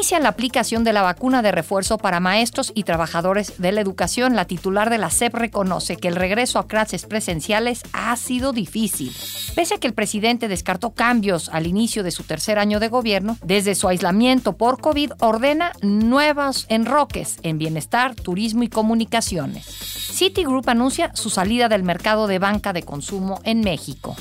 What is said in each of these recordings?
Inicia la aplicación de la vacuna de refuerzo para maestros y trabajadores de la educación. La titular de la SEP reconoce que el regreso a clases presenciales ha sido difícil. Pese a que el presidente descartó cambios al inicio de su tercer año de gobierno, desde su aislamiento por COVID ordena nuevos enroques en bienestar, turismo y comunicaciones. Citigroup anuncia su salida del mercado de banca de consumo en México.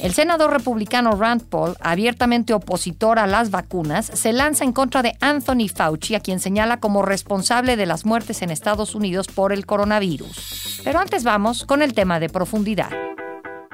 El senador republicano Rand Paul, abiertamente opositor a las vacunas, se lanza en contra de Anthony Fauci, a quien señala como responsable de las muertes en Estados Unidos por el coronavirus. Pero antes vamos con el tema de profundidad.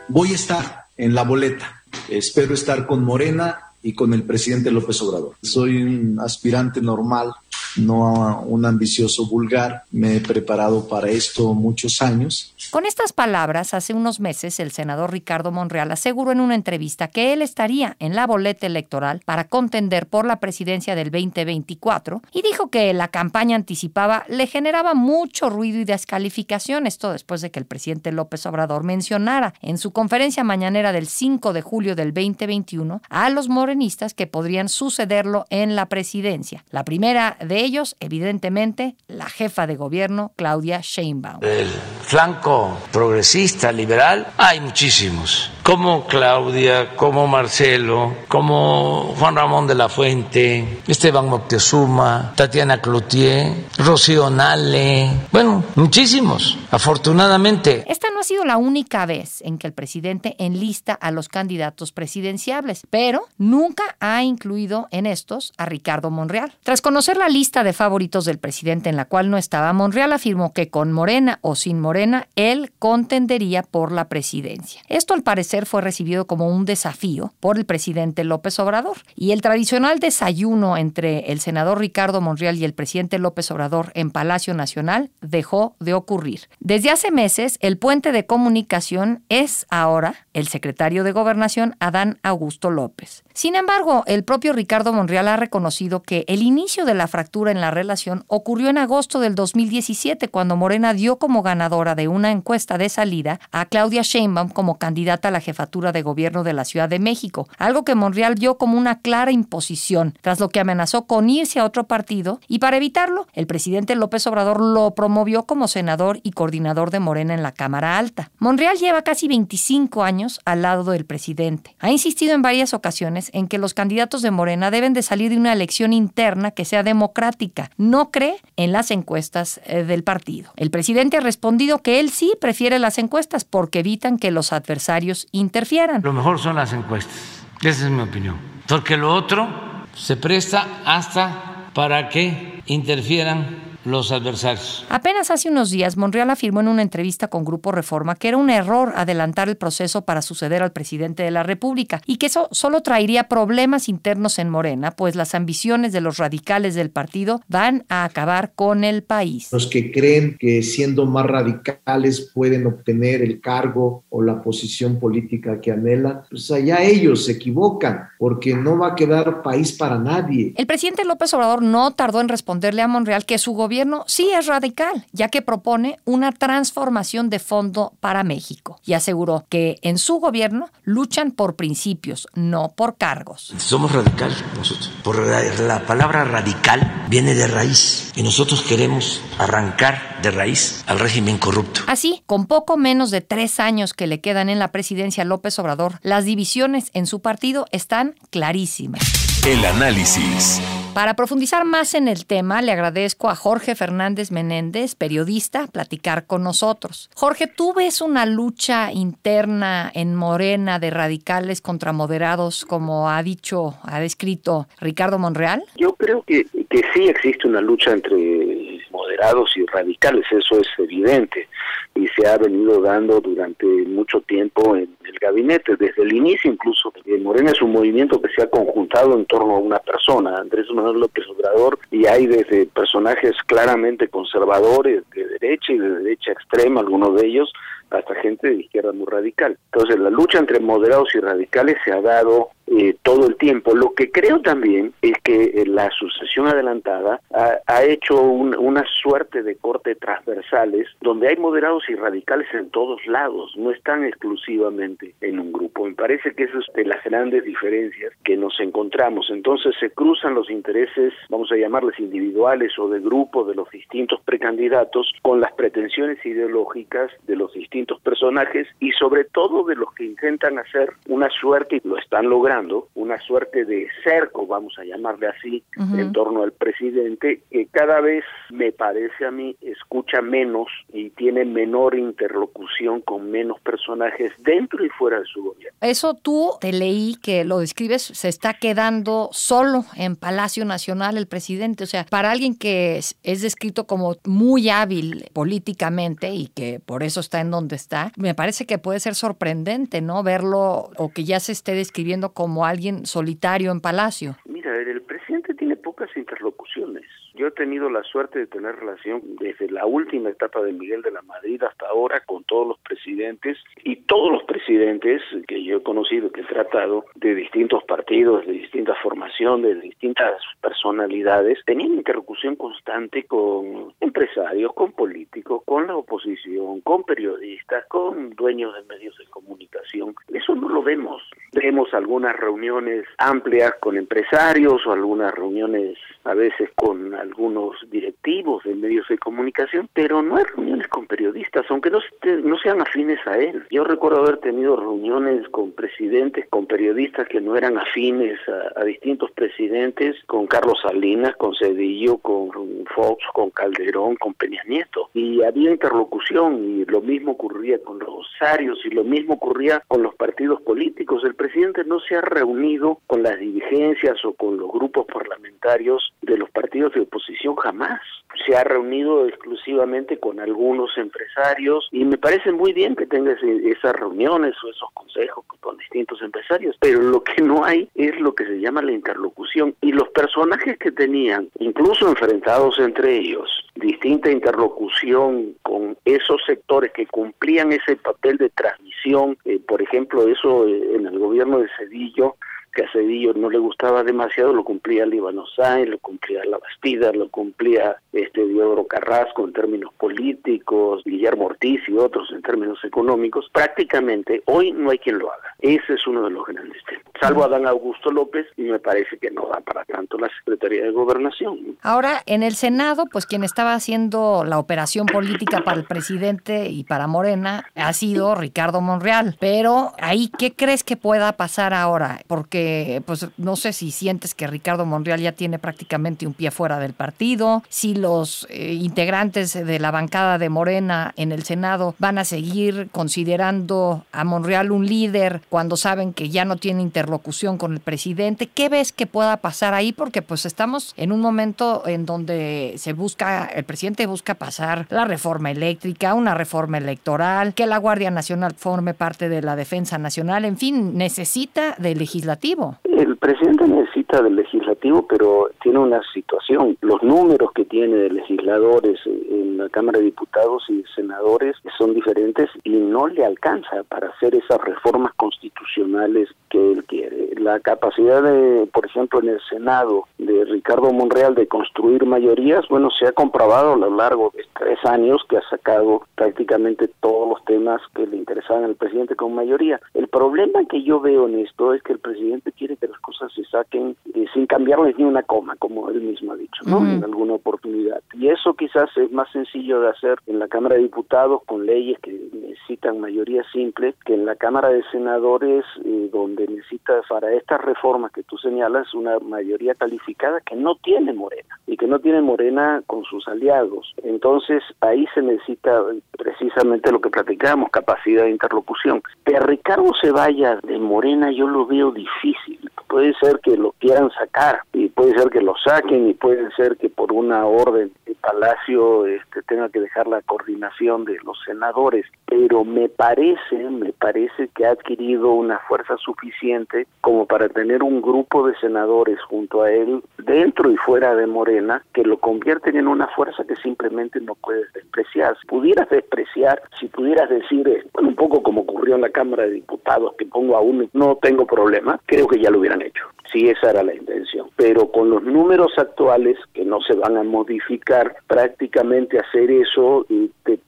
Voy a estar en la boleta. Espero estar con Morena y con el presidente López Obrador. Soy un aspirante normal no un ambicioso vulgar. Me he preparado para esto muchos años. Con estas palabras, hace unos meses el senador Ricardo Monreal aseguró en una entrevista que él estaría en la boleta electoral para contender por la presidencia del 2024 y dijo que la campaña anticipada le generaba mucho ruido y descalificación, esto después de que el presidente López Obrador mencionara en su conferencia mañanera del 5 de julio del 2021 a los morenistas que podrían sucederlo en la presidencia. La primera de ellos, evidentemente, la jefa de gobierno, Claudia Sheinbaum. El flanco progresista, liberal, hay muchísimos como Claudia, como Marcelo, como Juan Ramón de la Fuente, Esteban Moctezuma, Tatiana Cloutier, Rocío Nale, bueno, muchísimos, afortunadamente. Esta no ha sido la única vez en que el presidente enlista a los candidatos presidenciables, pero nunca ha incluido en estos a Ricardo Monreal. Tras conocer la lista de favoritos del presidente en la cual no estaba, Monreal afirmó que con Morena o sin Morena, él contendería por la presidencia. Esto al parecer fue recibido como un desafío por el presidente López Obrador. Y el tradicional desayuno entre el senador Ricardo Monreal y el presidente López Obrador en Palacio Nacional dejó de ocurrir. Desde hace meses, el puente de comunicación es ahora el secretario de Gobernación Adán Augusto López. Sin embargo, el propio Ricardo Monreal ha reconocido que el inicio de la fractura en la relación ocurrió en agosto del 2017, cuando Morena dio como ganadora de una encuesta de salida a Claudia Sheinbaum como candidata a la jefatura de gobierno de la Ciudad de México, algo que Monreal vio como una clara imposición, tras lo que amenazó con irse a otro partido y para evitarlo, el presidente López Obrador lo promovió como senador y coordinador de Morena en la Cámara Alta. Monreal lleva casi 25 años al lado del presidente. Ha insistido en varias ocasiones en que los candidatos de Morena deben de salir de una elección interna que sea democrática. No cree en las encuestas eh, del partido. El presidente ha respondido que él sí prefiere las encuestas porque evitan que los adversarios interfieran. Lo mejor son las encuestas. Esa es mi opinión. Porque lo otro se presta hasta para que interfieran los adversarios. Apenas hace unos días, Monreal afirmó en una entrevista con Grupo Reforma que era un error adelantar el proceso para suceder al presidente de la República y que eso solo traería problemas internos en Morena, pues las ambiciones de los radicales del partido van a acabar con el país. Los que creen que siendo más radicales pueden obtener el cargo o la posición política que anhelan, pues allá ellos se equivocan, porque no va a quedar país para nadie. El presidente López Obrador no tardó en responderle a Monreal que su gobierno gobierno sí es radical, ya que propone una transformación de fondo para México y aseguró que en su gobierno luchan por principios, no por cargos. Somos radicales nosotros. Por la palabra radical viene de raíz y nosotros queremos arrancar de raíz al régimen corrupto. Así, con poco menos de tres años que le quedan en la presidencia López Obrador, las divisiones en su partido están clarísimas. El análisis. Para profundizar más en el tema, le agradezco a Jorge Fernández Menéndez, periodista, platicar con nosotros. Jorge, ¿tú ves una lucha interna en Morena de radicales contra moderados, como ha dicho, ha descrito Ricardo Monreal? Yo creo que, que sí existe una lucha entre moderados y radicales, eso es evidente y se ha venido dando durante mucho tiempo en el gabinete, desde el inicio incluso. Morena es un movimiento que se ha conjuntado en torno a una persona, Andrés Manuel López Obrador, y hay desde personajes claramente conservadores de derecha y de derecha extrema, algunos de ellos, hasta gente de izquierda muy radical. Entonces la lucha entre moderados y radicales se ha dado eh, todo el tiempo. Lo que creo también es que eh, la sucesión adelantada ha, hecho una suerte de corte transversales donde hay moderados y radicales en todos lados, no están exclusivamente en un grupo. Me parece que eso es de las grandes diferencias que nos encontramos. Entonces se cruzan los intereses, vamos a llamarles individuales o de grupo de los distintos precandidatos con las pretensiones ideológicas de los distintos personajes y sobre todo de los que intentan hacer una suerte y lo están logrando una suerte de cerco, vamos a llamarle así, en torno al presidente, que cada vez me parece a mí escucha menos y tiene menor interlocución con menos personajes dentro y fuera de su gobierno. Eso tú te leí que lo describes, se está quedando solo en Palacio Nacional el presidente, o sea, para alguien que es, es descrito como muy hábil políticamente y que por eso está en donde está, me parece que puede ser sorprendente, ¿no? Verlo o que ya se esté describiendo como como alguien solitario en Palacio. Mira, el presidente tiene pocas interlocuciones. Yo he tenido la suerte de tener relación desde la última etapa de Miguel de la Madrid hasta ahora con todos los presidentes y todos los presidentes que yo he conocido, que he tratado de distintos partidos, de distintas formaciones, de distintas personalidades, tenían interlocución constante con empresarios, con políticos, con la oposición, con periodistas, con dueños de medios de comunicación. Eso no lo vemos. Vemos algunas reuniones amplias con empresarios o algunas reuniones a veces con algunos directivos de medios de comunicación, pero no hay reuniones con periodistas, aunque no, no sean afines a él. Yo recuerdo haber tenido reuniones con presidentes, con periodistas que no eran afines a, distintos presidentes, con Carlos Salinas, con Cedillo, con Fox, con Calderón, con Peña Nieto. Y había interlocución y lo mismo ocurría con los Rosarios y lo mismo ocurría con los partidos políticos. El presidente no se ha reunido con las dirigencias o con los grupos parlamentarios de los partidos de oposición jamás. Se ha reunido exclusivamente con algunos empresarios y me parece muy bien que tenga esas reuniones o esos consejos con distintos empresarios, pero lo que no hay es lo que se llama la interlocución y los personajes que tenían, incluso enfrentados entre ellos, distinta interlocución con esos sectores que cumplían ese papel de transmisión, eh, por ejemplo, eso eh, en el gobierno de Cedillo, que a Cedillo no le gustaba demasiado, lo cumplía Líbano Sáenz, lo cumplía La Bastida, lo cumplía este Diodoro Carrasco en términos políticos, Guillermo Ortiz y otros en términos económicos, prácticamente hoy no hay quien lo haga. Ese es uno de los grandes temas. Salvo Adán Augusto López y me parece que no da para tanto la Secretaría de Gobernación. Ahora, en el Senado, pues quien estaba haciendo la operación política para el presidente y para Morena ha sido Ricardo Monreal. Pero ahí, ¿qué crees que pueda pasar ahora? Porque, pues no sé si sientes que Ricardo Monreal ya tiene prácticamente un pie fuera del partido, si los eh, integrantes de la bancada de Morena en el Senado van a seguir considerando a Monreal un líder cuando saben que ya no tiene interlocución con el presidente. ¿Qué ves que pueda pasar ahí? Porque pues estamos en un momento en donde se busca, el presidente busca pasar la reforma eléctrica, una reforma electoral, que la Guardia Nacional forme parte de la defensa nacional, en fin, necesita del legislativo. El presidente necesita del legislativo, pero tiene una situación. Los números que tiene de legisladores en la Cámara de Diputados y senadores son diferentes y no le alcanza para hacer esas reformas constitucionales que él quiere. La capacidad de, por ejemplo, en el Senado de Ricardo Monreal de construir mayorías, bueno, se ha comprobado a lo largo de tres años que ha sacado prácticamente todos los temas que le interesaban al presidente con mayoría. El problema que yo veo en esto es que el presidente quiere que las cosas se saquen eh, sin cambiarles ni una coma, como él mismo ha dicho, ¿no? En alguna oportunidad. Y eso quizás es más sencillo de hacer en la Cámara de Diputados con leyes que necesitan mayoría simple que en la Cámara de Senadores, eh, donde necesitas para estas reformas que tú señalas una mayoría calificada que no tiene Morena y que no tiene Morena con sus aliados. Entonces ahí se necesita precisamente lo que platicábamos, capacidad de interlocución. Que Ricardo se vaya de Morena yo lo veo difícil. Puede ser que lo quieran sacar y puede ser que lo saquen y puede ser que por una orden Palacio este, tenga que dejar la coordinación de los senadores, pero me parece, me parece que ha adquirido una fuerza suficiente como para tener un grupo de senadores junto a él, dentro y fuera de Morena, que lo convierten en una fuerza que simplemente no puedes despreciar. Si pudieras despreciar, si pudieras decir, eh, bueno, un poco como ocurrió en la Cámara de Diputados, que pongo a uno, no tengo problema, creo que ya lo hubieran hecho, si esa era la intención. Pero con los números actuales, que no se van a modificar, prácticamente hacer eso te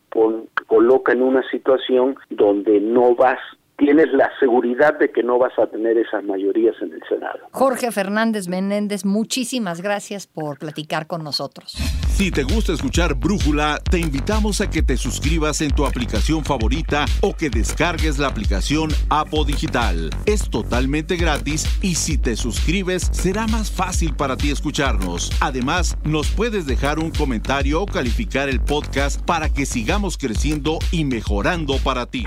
coloca en una situación donde no vas tienes la seguridad de que no vas a tener esas mayorías en el Senado. Jorge Fernández Menéndez, muchísimas gracias por platicar con nosotros. Si te gusta escuchar Brújula, te invitamos a que te suscribas en tu aplicación favorita o que descargues la aplicación Apo Digital. Es totalmente gratis y si te suscribes será más fácil para ti escucharnos. Además, nos puedes dejar un comentario o calificar el podcast para que sigamos creciendo y mejorando para ti.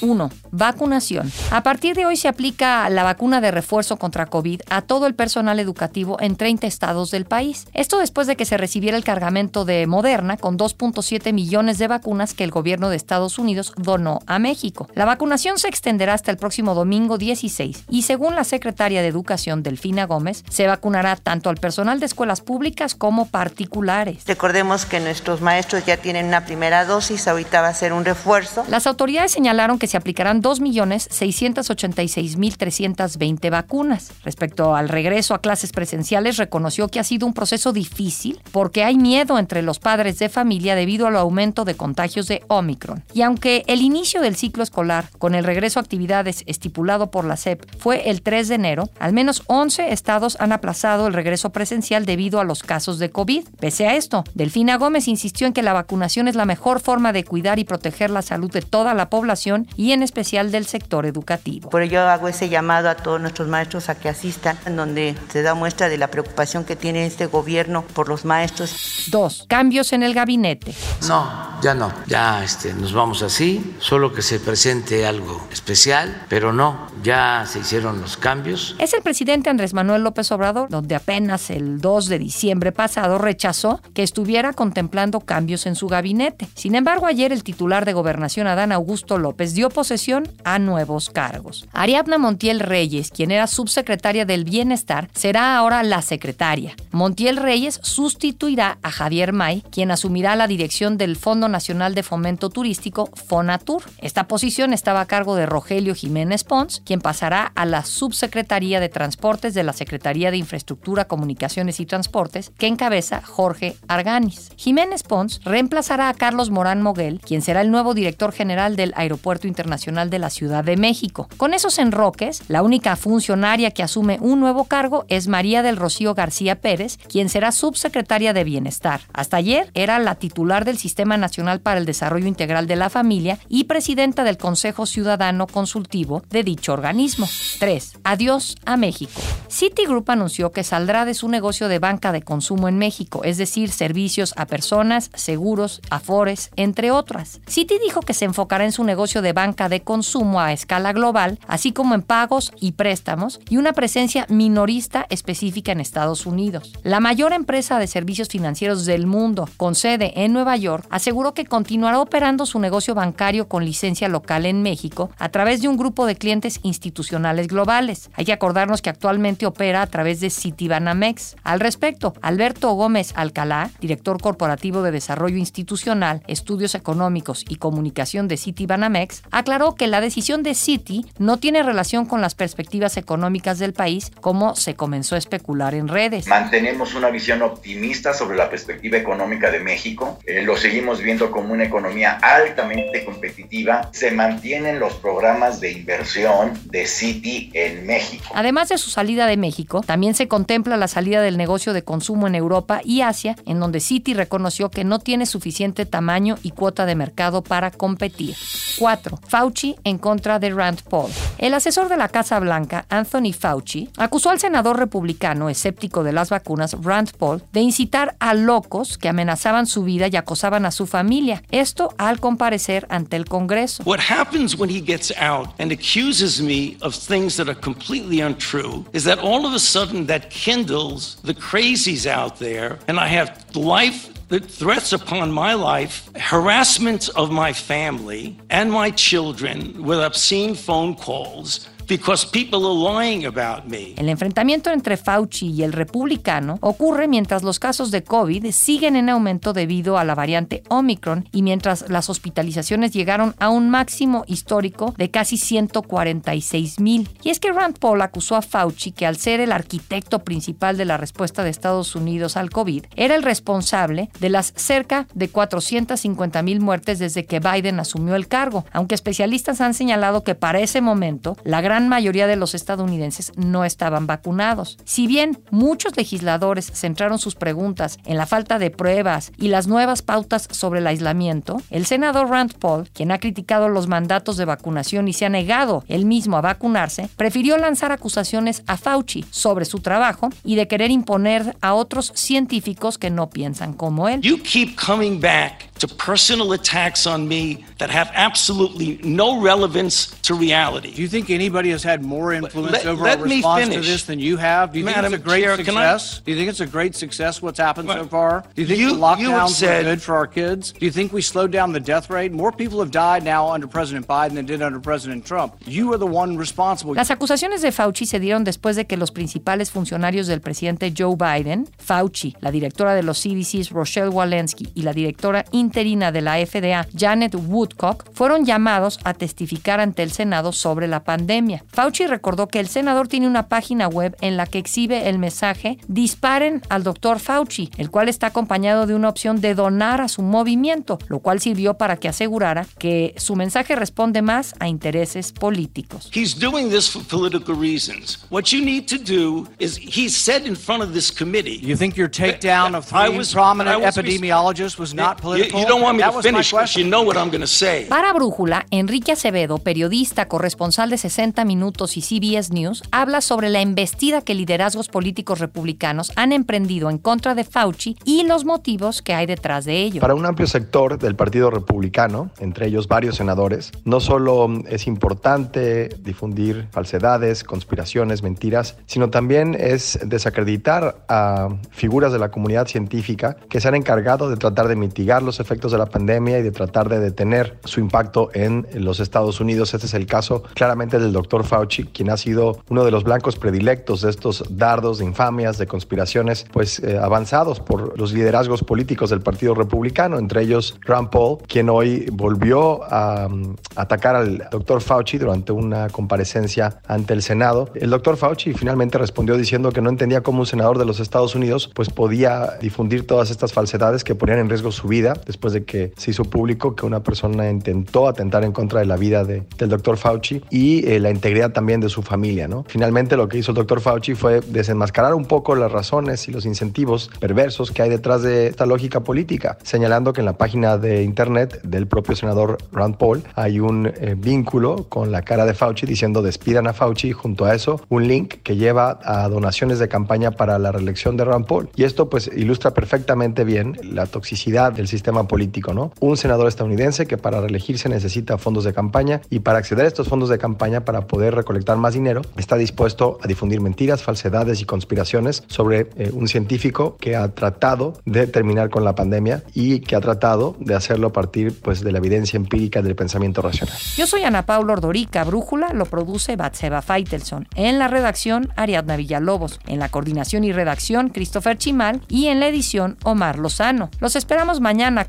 1. Vacunación. A partir de hoy se aplica la vacuna de refuerzo contra COVID a todo el personal educativo en 30 estados del país. Esto después de que se recibiera el cargamento de Moderna con 2.7 millones de vacunas que el gobierno de Estados Unidos donó a México. La vacunación se extenderá hasta el próximo domingo 16 y según la secretaria de Educación Delfina Gómez, se vacunará tanto al personal de escuelas públicas como particulares. Recordemos que nuestros maestros ya tienen una primera dosis, ahorita va a ser un refuerzo. Las autoridades señalaron que se aplicarán 2.686.320 vacunas. Respecto al regreso a clases presenciales, reconoció que ha sido un proceso difícil porque hay miedo entre los padres de familia debido al aumento de contagios de Omicron. Y aunque el inicio del ciclo escolar con el regreso a actividades estipulado por la SEP fue el 3 de enero, al menos 11 estados han aplazado el regreso presencial debido a los casos de COVID. Pese a esto, Delfina Gómez insistió en que la vacunación es la mejor forma de cuidar y proteger la salud de toda la población y en especial del sector educativo. Por ello hago ese llamado a todos nuestros maestros a que asistan, en donde se da muestra de la preocupación que tiene este gobierno por los maestros. Dos, cambios en el gabinete. No, ya no, ya este, nos vamos así, solo que se presente algo especial, pero no, ya se hicieron los cambios. Es el presidente Andrés Manuel López Obrador, donde apenas el 2 de diciembre pasado rechazó que estuviera contemplando cambios en su gabinete. Sin embargo, ayer el titular de gobernación Adán Augusto López dio posesión a nuevos cargos. Ariadna Montiel Reyes, quien era subsecretaria del Bienestar, será ahora la secretaria. Montiel Reyes sustituirá a Javier May, quien asumirá la dirección del Fondo Nacional de Fomento Turístico, FONATUR. Esta posición estaba a cargo de Rogelio Jiménez Pons, quien pasará a la subsecretaría de Transportes de la Secretaría de Infraestructura, Comunicaciones y Transportes, que encabeza Jorge Arganis. Jiménez Pons reemplazará a Carlos Morán Moguel, quien será el nuevo director general del Aeropuerto Internacional de la Ciudad de México. Con esos enroques, la única funcionaria que asume un nuevo cargo es María del Rocío García Pérez, quien será subsecretaria de Bienestar. Hasta ayer era la titular del Sistema Nacional para el Desarrollo Integral de la Familia y presidenta del Consejo Ciudadano Consultivo de dicho organismo. 3. Adiós a México. Citigroup anunció que saldrá de su negocio de banca de consumo en México, es decir, servicios a personas, seguros, afores, entre otras. Citi dijo que se enfocará en su negocio de banca de consumo a escala global, así como en pagos y préstamos, y una presencia minorista específica en Estados Unidos. La mayor empresa de servicios financieros del mundo, con sede en Nueva York, aseguró que continuará operando su negocio bancario con licencia local en México a través de un grupo de clientes institucionales globales. Hay que acordarnos que actualmente opera a través de Citibanamex. Al respecto, Alberto Gómez Alcalá, director corporativo de Desarrollo Institucional, Estudios Económicos y Comunicación de Citibanamex, aclaró que la decisión de Citi no tiene relación con las perspectivas económicas del país como se comenzó a especular en redes. Mantenemos una visión optimista sobre la perspectiva económica de México. Eh, lo seguimos viendo como una economía altamente competitiva. Se mantienen los programas de inversión de Citi en México. Además de su salida de México, también se contempla la salida del negocio de consumo en Europa y Asia, en donde Citi reconoció que no tiene suficiente tamaño y cuota de mercado para competir. 4. caso, Fauci en contra de Rand Paul. El asesor de la Casa Blanca, Anthony Fauci, acusó al senador republicano escéptico de las vacunas, Rand Paul, de incitar a locos que amenazaban su vida y acosaban a su familia. Esto al comparecer ante el Congreso. What happens when he gets out and accuses me of things that are completely untrue is that all of a sudden that kindles the crazies out there and I have life threats upon my life, harassment of my family and my children with obscene phone calls El enfrentamiento entre Fauci y el republicano ocurre mientras los casos de COVID siguen en aumento debido a la variante Omicron y mientras las hospitalizaciones llegaron a un máximo histórico de casi 146 mil. Y es que Rand Paul acusó a Fauci que al ser el arquitecto principal de la respuesta de Estados Unidos al COVID, era el responsable de las cerca de 450 mil muertes desde que Biden asumió el cargo, aunque especialistas han señalado que para ese momento la gran mayoría de los estadounidenses no estaban vacunados. Si bien muchos legisladores centraron sus preguntas en la falta de pruebas y las nuevas pautas sobre el aislamiento, el senador Rand Paul, quien ha criticado los mandatos de vacunación y se ha negado él mismo a vacunarse, prefirió lanzar acusaciones a Fauci sobre su trabajo y de querer imponer a otros científicos que no piensan como él. To personal attacks on me that have absolutely no relevance to reality. Do you think anybody has had more influence Let- over let our me response to this than you have? Do you Madam think it's a great Chair, can I- success? Do you think it's a great success what's happened so far? Do you think you- the you lockdowns said- were good for our kids? Do you think we slowed down the death rate? More people have died now under President Biden than did under President Trump. You are the one responsible. Las acusaciones de Fauci se dieron después de que los principales funcionarios del presidente Joe Biden, Fauci, la directora de los CDCs Rochelle Walensky y la directora interina de la FDA Janet Woodcock fueron llamados a testificar ante el Senado sobre la pandemia. Fauci recordó que el senador tiene una página web en la que exhibe el mensaje Disparen al doctor Fauci, el cual está acompañado de una opción de donar a su movimiento, lo cual sirvió para que asegurara que su mensaje responde más a intereses políticos. He's doing this for political reasons. What you need to do is, he said in front of this committee. You think your takedown of I three was- prominent I was- epidemiologists was not political? You, don't want me that to was my finish because question. you know what I'm going to say. Para Brújula, Enrique Acevedo, periodista, corresponsal de 60 Minutos y CBS News, habla sobre la embestida que liderazgos políticos republicanos han emprendido en contra de Fauci y los motivos que hay detrás de ello. Para un amplio sector del Partido Republicano, entre ellos varios senadores, no solo es importante difundir falsedades, conspiraciones, mentiras, sino también es desacreditar a figuras de la comunidad científica que se han encargado de tratar de mitigar los efectos de la pandemia y de tratar de detener su impacto en los Estados Unidos. Este es el caso claramente del doctor Fauci, quien ha sido uno de los blancos predilectos de estos dardos de infamias, de conspiraciones, pues eh, avanzados por los liderazgos políticos del Partido Republicano, entre ellos Rand Paul, quien hoy volvió a um, atacar al doctor Fauci durante una comparecencia ante el Senado. El doctor Fauci finalmente respondió diciendo que no entendía cómo un senador de los Estados Unidos pues podía difundir todas estas falsedades que ponían en riesgo su vida después de que se hizo público que una persona intentó atentar en contra de la vida de- del doctor Fauci y eh, la integridad también de su familia. ¿no? Finalmente lo que hizo el doctor Fauci fue desenmascarar un poco las razones y los incentivos perversos que hay detrás de esta lógica política, señalando que en la página de internet del propio senador Rand Paul hay un eh, vínculo con la cara de Fauci diciendo despidan a Fauci y junto a eso un link que lleva a donaciones de campaña para la reelección de Rand Paul. Y esto pues ilustra perfectamente bien la toxicidad del sistema político, ¿no? Un senador estadounidense que para reelegirse necesita fondos de campaña y para acceder a estos fondos de campaña para poder recolectar más dinero está dispuesto a difundir mentiras, falsedades y conspiraciones sobre eh, un científico que ha tratado de terminar con la pandemia y que ha tratado de hacerlo a partir pues de la evidencia empírica del pensamiento racional. Yo soy Ana Paula Ordorica, Brújula lo produce Batseba Feitelson. En la redacción, Ariadna Villalobos. En la coordinación y redacción, Christopher Chimal. Y en la edición, Omar Lozano. Los esperamos mañana